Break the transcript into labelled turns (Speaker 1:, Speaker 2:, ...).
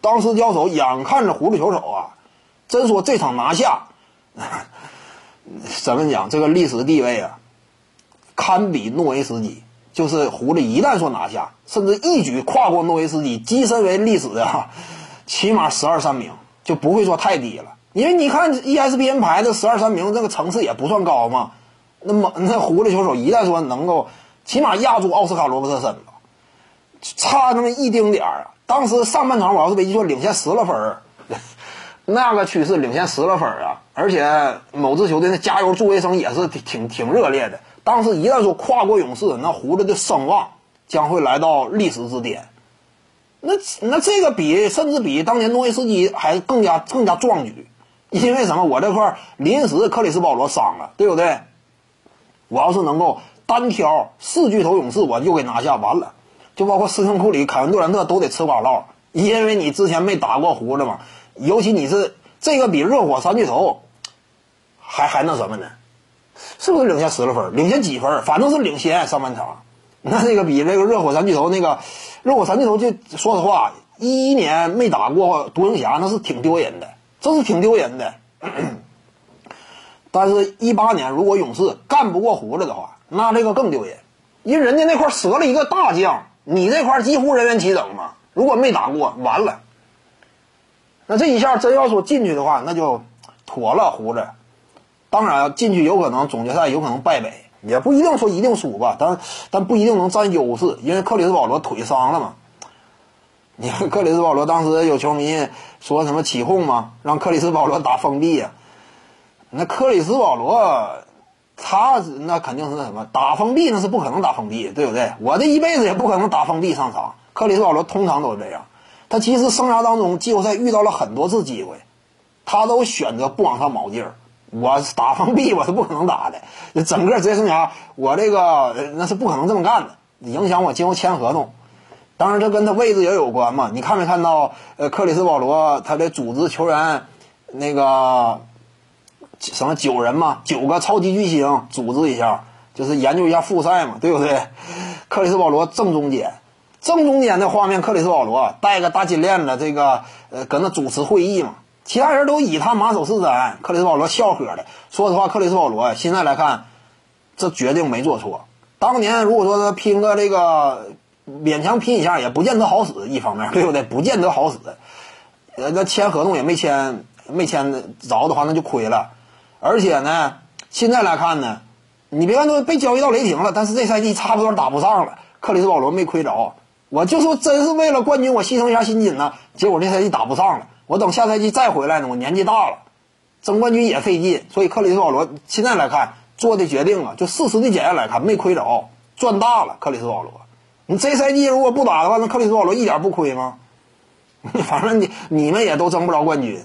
Speaker 1: 当时交手，眼看着狐狸球手啊，真说这场拿下，怎么讲？这个历史地位啊，堪比诺维斯基。就是狐狸一旦说拿下，甚至一举跨过诺维斯基，跻身为历史的起码十二三名，就不会说太低了。因为你看 ESPN 排的十二三名，这个层次也不算高嘛。那么那狐狸球手一旦说能够起码压住奥斯卡罗伯特森吧，差那么一丁点儿啊。当时上半场我要是没记错，领先十了分儿，那个趋势领先十了分儿啊。而且某支球队的加油助威声也是挺挺热烈的。当时一旦说跨过勇士，那胡子的声望将会来到历史之巅。那那这个比甚至比当年诺维斯基还更加更加壮举，因为什么？我这块临时克里斯保罗伤了，对不对？我要是能够单挑四巨头勇士，我就给拿下完了。就包括斯滕库里、凯文杜兰特都得吃瓜唠，因为你之前没打过胡子嘛。尤其你是这个比热火三巨头还还那什么呢？是不是领先十了分？领先几分？反正是领先上半场。那这个比这个热火三巨头那个热火三巨头，就说实话，一一年没打过独行侠，那是挺丢人的，这是挺丢人的。但是，一八年如果勇士干不过胡子的话，那这个更丢人，因为人家那块折了一个大将，你这块几乎人员齐整嘛。如果没打过，完了。那这一下真要说进去的话，那就妥了胡子。当然进去有可能总决赛有可能败北，也不一定说一定输吧，但但不一定能占优势，因为克里斯保罗腿伤了嘛。你看克里斯保罗当时有球迷说什么起哄嘛，让克里斯保罗打封闭呀。那克里斯保罗他那肯定是什么打封闭那是不可能打封闭，对不对？我这一辈子也不可能打封闭上场。克里斯保罗通常都是这样，他其实生涯当中季后赛遇到了很多次机会，他都选择不往上卯劲儿。我打封闭我是不可能打的，整个职业生涯我这个那是不可能这么干的，影响我今后签合同。当然这跟他位置也有关嘛。你看没看到？呃，克里斯保罗他的组织球员那个什么九人嘛，九个超级巨星组织一下，就是研究一下复赛嘛，对不对？克里斯保罗正中间，正中间的画面，克里斯保罗戴个大金链子，这个呃搁那主持会议嘛。其他人都以他马首是瞻，克里斯保罗笑呵的。说实话，克里斯保罗现在来看，这决定没做错。当年如果说他拼个这个勉强拼一下，也不见得好使。一方面，对不对？不见得好使。呃，那签合同也没签，没签着的话，那就亏了。而且呢，现在来看呢，你别看都被交易到雷霆了，但是这赛季差不多打不上了。克里斯保罗没亏着，我就说真是为了冠军，我牺牲一下薪金呢。结果这赛季打不上了。我等下赛季再回来呢，我年纪大了，争冠军也费劲，所以克里斯保罗现在来看做的决定啊，就事实的检验来看没亏着，赚大了。克里斯保罗，你这赛季如果不打的话，那克里斯保罗一点不亏吗？反正你你们也都争不着冠军。